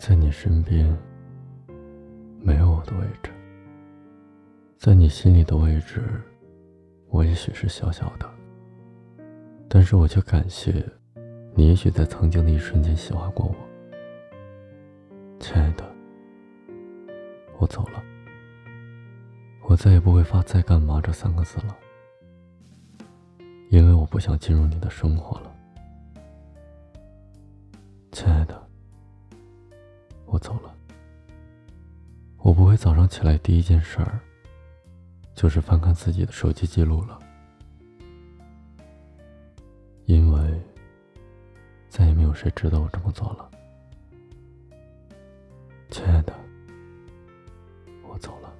在你身边没有我的位置，在你心里的位置，我也许是小小的，但是我却感谢你，也许在曾经的一瞬间喜欢过我，亲爱的，我走了，我再也不会发“在干嘛”这三个字了，因为我不想进入你的生活了，亲爱的。走了，我不会早上起来第一件事儿就是翻看自己的手机记录了，因为再也没有谁知道我这么做了。亲爱的，我走了，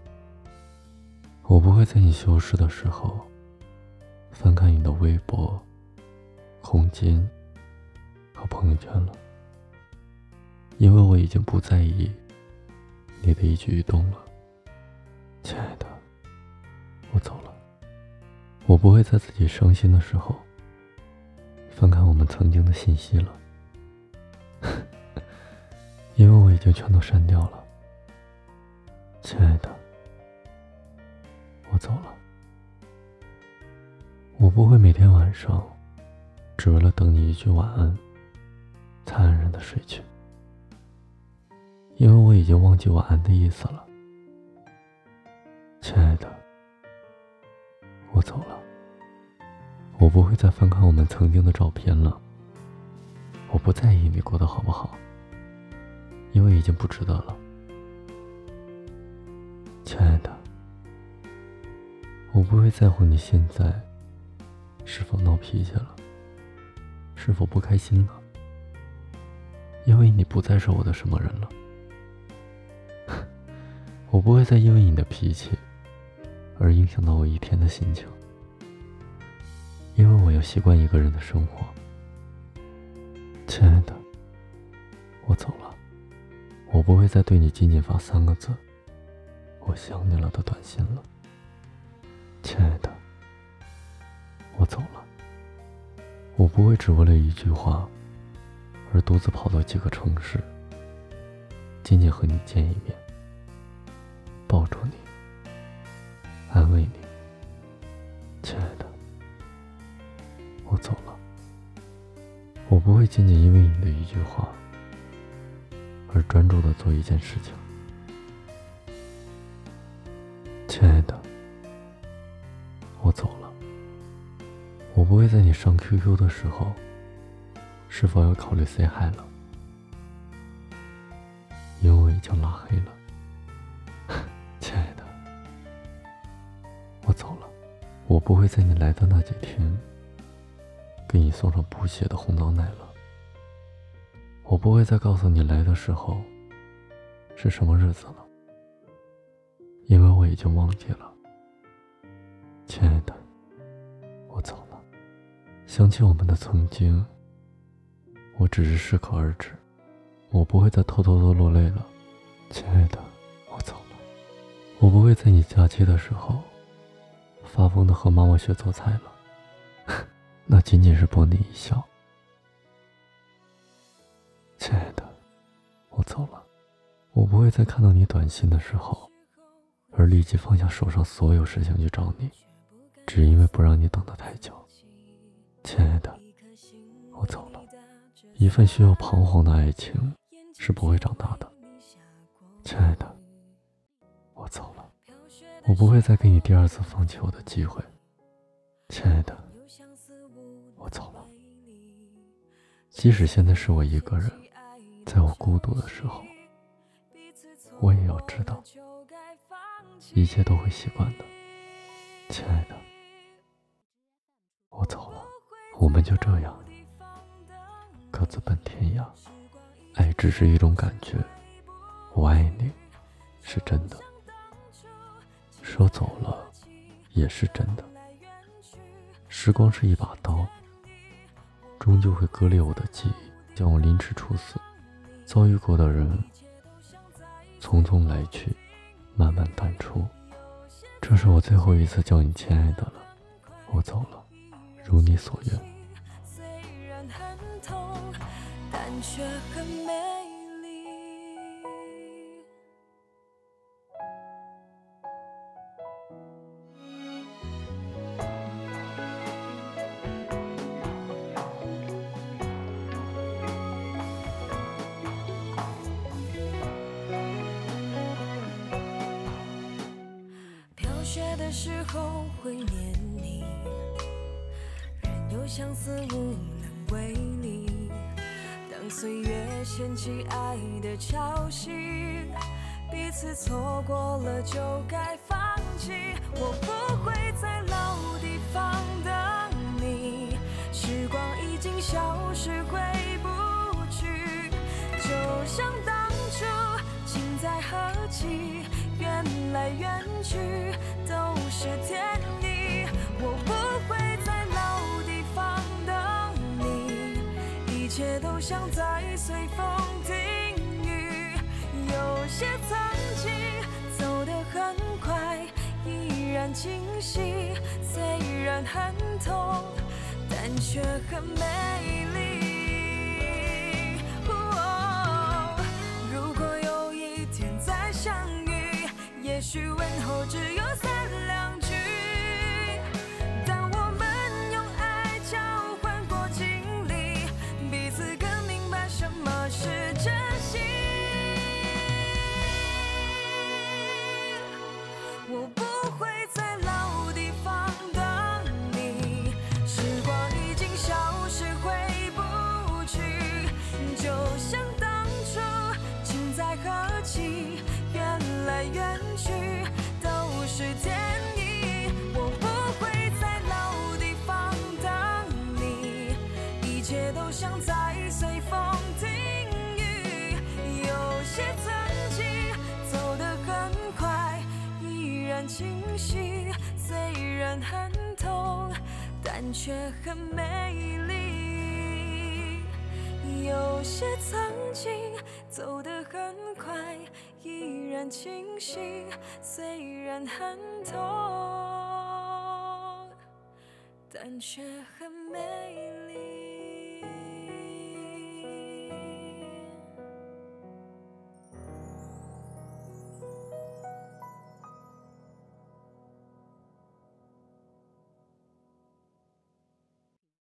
我不会在你休息的时候翻看你的微博、空间和朋友圈了。因为我已经不在意你的一举一动了，亲爱的，我走了。我不会在自己伤心的时候翻看我们曾经的信息了，因为我已经全都删掉了，亲爱的，我走了。我不会每天晚上只为了等你一句晚安，才安然的睡去。因为我已经忘记晚安的意思了，亲爱的，我走了。我不会再翻看我们曾经的照片了。我不在意你过得好不好，因为已经不值得了，亲爱的。我不会在乎你现在是否闹脾气了，是否不开心了，因为你不再是我的什么人了。我不会再因为你的脾气而影响到我一天的心情，因为我要习惯一个人的生活。亲爱的，我走了，我不会再对你仅仅发三个字“我想你了”的短信了。亲爱的，我走了，我不会只为了一句话而独自跑到几个城市，仅仅和你见一面。抱住你，安慰你，亲爱的，我走了。我不会仅仅因为你的一句话而专注的做一件事情，亲爱的，我走了。我不会在你上 QQ 的时候是否要考虑 say hi 了，因为我已经拉黑了。我不会在你来的那几天给你送上补血的红枣奶了。我不会再告诉你来的时候是什么日子了，因为我已经忘记了。亲爱的，我走了。想起我们的曾经，我只是适可而止。我不会再偷偷的落泪了。亲爱的，我走了。我不会在你假期的时候。发疯的和妈妈学做菜了，那仅仅是博你一笑。亲爱的，我走了，我不会再看到你短信的时候，而立即放下手上所有事情去找你，只因为不让你等得太久。亲爱的，我走了，一份需要彷徨的爱情是不会长大的。亲爱的，我不会再给你第二次放弃我的机会，亲爱的，我走了。即使现在是我一个人，在我孤独的时候，我也要知道，一切都会习惯的，亲爱的，我走了，我们就这样各自奔天涯。爱只是一种感觉，我爱你，是真的。说走了，也是真的。时光是一把刀，终究会割裂我的记忆，将我凌迟处死。遭遇过的人，匆匆来去，慢慢淡出。这是我最后一次叫你亲爱的了，我走了，如你所愿。虽然很痛，但却很美时候会念你，任由相思无能为力。当岁月掀起爱的潮汐，彼此错过了就该放弃。我不会在老地方等你，时光已经消失回不去，就像当初情在何期，缘来缘去是天意。我不会在老地方等你，一切都像在随风停雨。有些曾经走得很快，依然清晰，虽然很痛，但却很美是天意。我不会在老地方等你，一切都像在随风停雨。有些曾经走得很快，依然清晰，虽然很痛，但却很美丽。有些曾经走得很快，依然清晰，虽然很痛，但却很美丽。